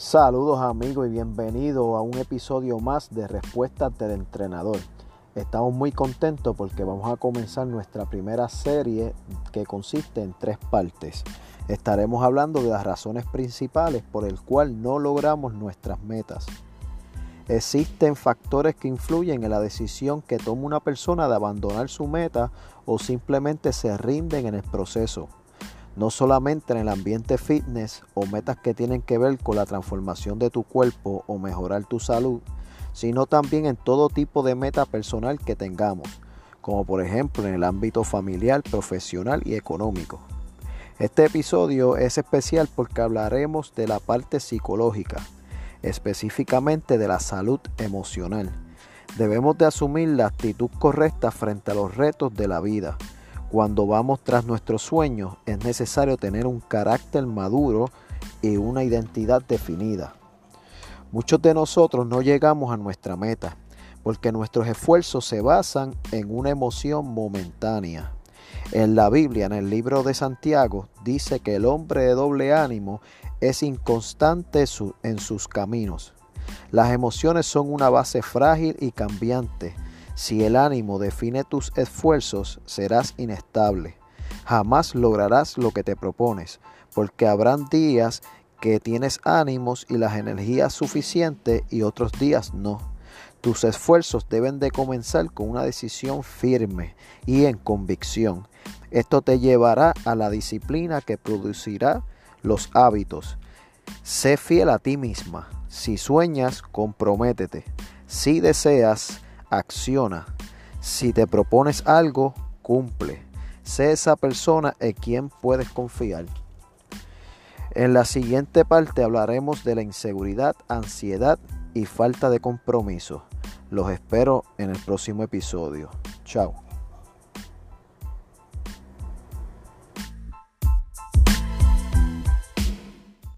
Saludos amigos y bienvenidos a un episodio más de Respuestas del Entrenador. Estamos muy contentos porque vamos a comenzar nuestra primera serie que consiste en tres partes. Estaremos hablando de las razones principales por el cual no logramos nuestras metas. Existen factores que influyen en la decisión que toma una persona de abandonar su meta o simplemente se rinden en el proceso no solamente en el ambiente fitness o metas que tienen que ver con la transformación de tu cuerpo o mejorar tu salud, sino también en todo tipo de meta personal que tengamos, como por ejemplo en el ámbito familiar, profesional y económico. Este episodio es especial porque hablaremos de la parte psicológica, específicamente de la salud emocional. Debemos de asumir la actitud correcta frente a los retos de la vida cuando vamos tras nuestros sueños es necesario tener un carácter maduro y una identidad definida. Muchos de nosotros no llegamos a nuestra meta porque nuestros esfuerzos se basan en una emoción momentánea. En la Biblia, en el libro de Santiago, dice que el hombre de doble ánimo es inconstante en sus caminos. Las emociones son una base frágil y cambiante si el ánimo define tus esfuerzos, serás inestable. Jamás lograrás lo que te propones, porque habrán días que tienes ánimos y las energías suficientes y otros días no. Tus esfuerzos deben de comenzar con una decisión firme y en convicción. Esto te llevará a la disciplina que producirá los hábitos. Sé fiel a ti misma. Si sueñas, comprométete. Si deseas, acciona. Si te propones algo, cumple. Sé esa persona en quien puedes confiar. En la siguiente parte hablaremos de la inseguridad, ansiedad y falta de compromiso. Los espero en el próximo episodio. Chao.